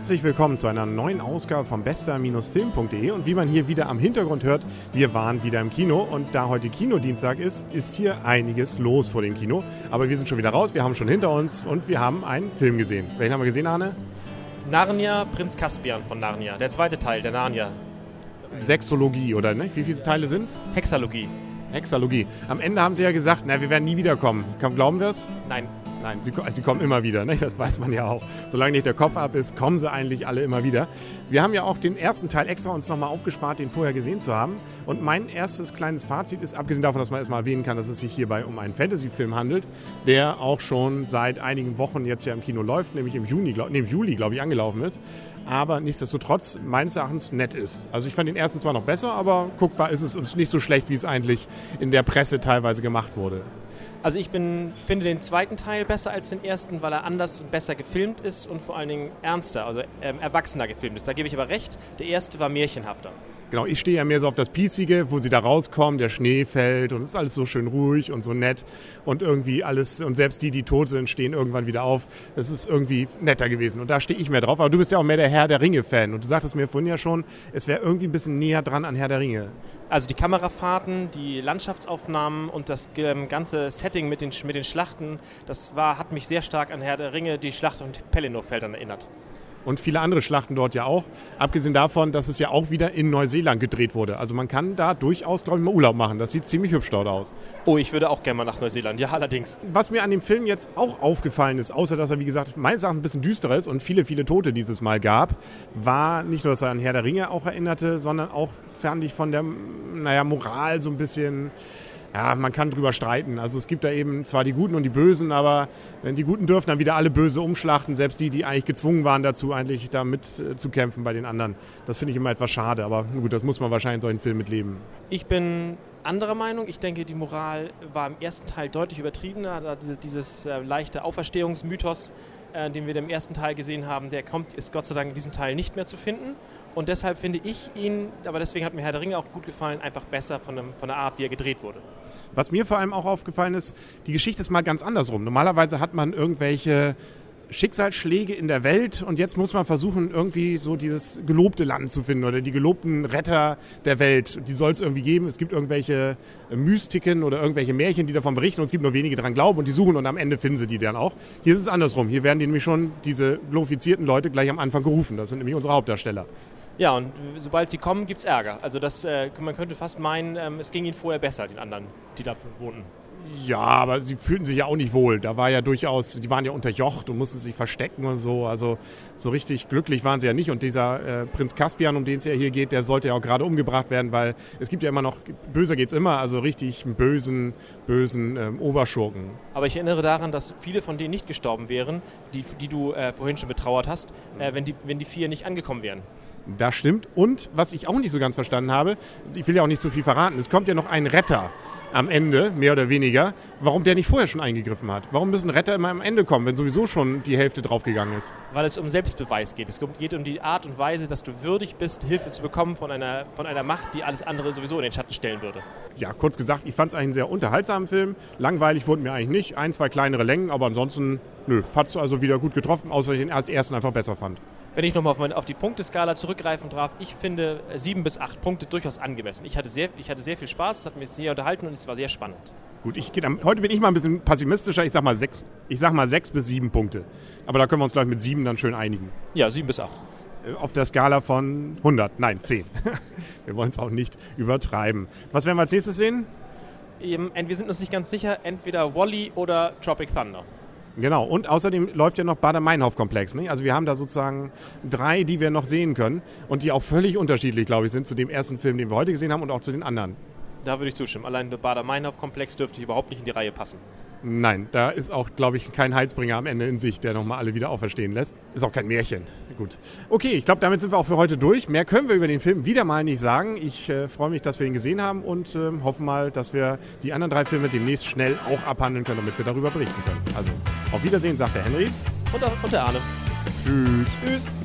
Herzlich willkommen zu einer neuen Ausgabe von bester-film.de und wie man hier wieder am Hintergrund hört, wir waren wieder im Kino und da heute Kinodienstag ist, ist hier einiges los vor dem Kino. Aber wir sind schon wieder raus, wir haben schon hinter uns und wir haben einen Film gesehen. Welchen haben wir gesehen, Arne? Narnia, Prinz Caspian von Narnia, der zweite Teil der Narnia. Sexologie, oder ne? Wie viele Teile sind es? Hexalogie. Hexalogie. Am Ende haben sie ja gesagt, na, wir werden nie wiederkommen. Glauben wir es? Nein. Nein, sie, sie, kommen immer wieder, ne? das weiß man ja auch. Solange nicht der Kopf ab ist, kommen sie eigentlich alle immer wieder. Wir haben ja auch den ersten Teil extra uns nochmal aufgespart, den vorher gesehen zu haben. Und mein erstes kleines Fazit ist, abgesehen davon, dass man erstmal erwähnen kann, dass es sich hierbei um einen Fantasy-Film handelt, der auch schon seit einigen Wochen jetzt ja im Kino läuft, nämlich im, Juni, glaub, nee, im Juli, glaube ich, angelaufen ist. Aber nichtsdestotrotz meines Erachtens nett ist. Also ich fand den ersten zwar noch besser, aber guckbar ist es uns nicht so schlecht, wie es eigentlich in der Presse teilweise gemacht wurde. Also ich bin, finde den zweiten Teil besser als den ersten, weil er anders und besser gefilmt ist und vor allen Dingen ernster, also ähm, erwachsener gefilmt ist. Da gebe ich aber recht, der erste war märchenhafter. Genau, ich stehe ja mehr so auf das Piecige, wo sie da rauskommen, der Schnee fällt und es ist alles so schön ruhig und so nett und irgendwie alles, und selbst die, die tot sind, stehen irgendwann wieder auf. Das ist irgendwie netter gewesen und da stehe ich mehr drauf. Aber du bist ja auch mehr der Herr der Ringe-Fan und du sagtest mir vorhin ja schon, es wäre irgendwie ein bisschen näher dran an Herr der Ringe. Also die Kamerafahrten, die Landschaftsaufnahmen und das ähm, ganze Setting mit den, mit den Schlachten, das war, hat mich sehr stark an Herr der Ringe, die Schlacht und Pelennor-Feldern erinnert und viele andere Schlachten dort ja auch. Abgesehen davon, dass es ja auch wieder in Neuseeland gedreht wurde. Also man kann da durchaus, glaube ich, mal Urlaub machen. Das sieht ziemlich hübsch dort aus. Oh, ich würde auch gerne mal nach Neuseeland, ja allerdings. Was mir an dem Film jetzt auch aufgefallen ist, außer dass er, wie gesagt, meines Erachtens ein bisschen düsterer ist und viele, viele Tote dieses Mal gab, war nicht nur, dass er an Herr der Ringe auch erinnerte, sondern auch fand ich von der, naja, Moral so ein bisschen ja, man kann drüber streiten. Also es gibt da eben zwar die Guten und die Bösen, aber die Guten dürfen dann wieder alle böse umschlachten, selbst die, die eigentlich gezwungen waren dazu, eigentlich da mitzukämpfen äh, bei den anderen. Das finde ich immer etwas schade, aber gut, das muss man wahrscheinlich in solchen Filmen mitleben. Ich bin anderer Meinung. Ich denke, die Moral war im ersten Teil deutlich übertriebener. Dieses, dieses äh, leichte Auferstehungsmythos, äh, den wir im ersten Teil gesehen haben, der kommt, ist Gott sei Dank in diesem Teil nicht mehr zu finden. Und deshalb finde ich ihn, aber deswegen hat mir Herr der Ringe auch gut gefallen, einfach besser von, dem, von der Art, wie er gedreht wurde. Was mir vor allem auch aufgefallen ist, die Geschichte ist mal ganz andersrum. Normalerweise hat man irgendwelche Schicksalsschläge in der Welt und jetzt muss man versuchen, irgendwie so dieses gelobte Land zu finden oder die gelobten Retter der Welt. Die soll es irgendwie geben. Es gibt irgendwelche Mystiken oder irgendwelche Märchen, die davon berichten und es gibt nur wenige daran glauben und die suchen und am Ende finden sie die dann auch. Hier ist es andersrum. Hier werden die nämlich schon diese glorifizierten Leute gleich am Anfang gerufen. Das sind nämlich unsere Hauptdarsteller. Ja, und sobald sie kommen, gibt es Ärger. Also das, äh, man könnte fast meinen, ähm, es ging ihnen vorher besser, den anderen, die da wohnten. Ja, aber sie fühlten sich ja auch nicht wohl. Da war ja durchaus, die waren ja unterjocht und mussten sich verstecken und so. Also so richtig glücklich waren sie ja nicht. Und dieser äh, Prinz Caspian, um den es ja hier geht, der sollte ja auch gerade umgebracht werden, weil es gibt ja immer noch, böser geht es immer, also richtig bösen, bösen ähm, Oberschurken. Aber ich erinnere daran, dass viele von denen nicht gestorben wären, die, die du äh, vorhin schon betrauert hast, äh, wenn, die, wenn die vier nicht angekommen wären. Das stimmt. Und was ich auch nicht so ganz verstanden habe, ich will ja auch nicht so viel verraten, es kommt ja noch ein Retter am Ende, mehr oder weniger, warum der nicht vorher schon eingegriffen hat. Warum müssen Retter immer am Ende kommen, wenn sowieso schon die Hälfte draufgegangen ist? Weil es um Selbstbeweis geht. Es geht um die Art und Weise, dass du würdig bist, Hilfe zu bekommen von einer, von einer Macht, die alles andere sowieso in den Schatten stellen würde. Ja, kurz gesagt, ich fand es eigentlich einen sehr unterhaltsamen Film. Langweilig wurde mir eigentlich nicht. Ein, zwei kleinere Längen, aber ansonsten, nö, hat es also wieder gut getroffen, außer ich den ersten einfach besser fand. Wenn ich nochmal auf, auf die Punkteskala zurückgreifen darf, ich finde sieben bis acht Punkte durchaus angemessen. Ich hatte sehr, ich hatte sehr viel Spaß, es hat mich sehr unterhalten und es war sehr spannend. Gut, ich, heute bin ich mal ein bisschen pessimistischer. Ich sag mal sechs, ich sag mal sechs bis sieben Punkte. Aber da können wir uns gleich mit sieben dann schön einigen. Ja, sieben bis acht. Äh, auf der Skala von 100, nein, 10. wir wollen es auch nicht übertreiben. Was werden wir als nächstes sehen? Wir sind uns nicht ganz sicher, entweder Wally oder Tropic Thunder. Genau, und außerdem läuft ja noch Bader-Meinhof-Komplex. Also wir haben da sozusagen drei, die wir noch sehen können und die auch völlig unterschiedlich, glaube ich, sind zu dem ersten Film, den wir heute gesehen haben und auch zu den anderen. Da würde ich zustimmen. Allein der Bader-Meinhof-Komplex dürfte überhaupt nicht in die Reihe passen. Nein, da ist auch, glaube ich, kein Heilsbringer am Ende in sich, der nochmal alle wieder auferstehen lässt. Ist auch kein Märchen. Gut. Okay, ich glaube, damit sind wir auch für heute durch. Mehr können wir über den Film wieder mal nicht sagen. Ich äh, freue mich, dass wir ihn gesehen haben und äh, hoffe mal, dass wir die anderen drei Filme demnächst schnell auch abhandeln können, damit wir darüber berichten können. Also, auf Wiedersehen, sagt der Henry. Und, und der Arne. Tschüss. Tschüss.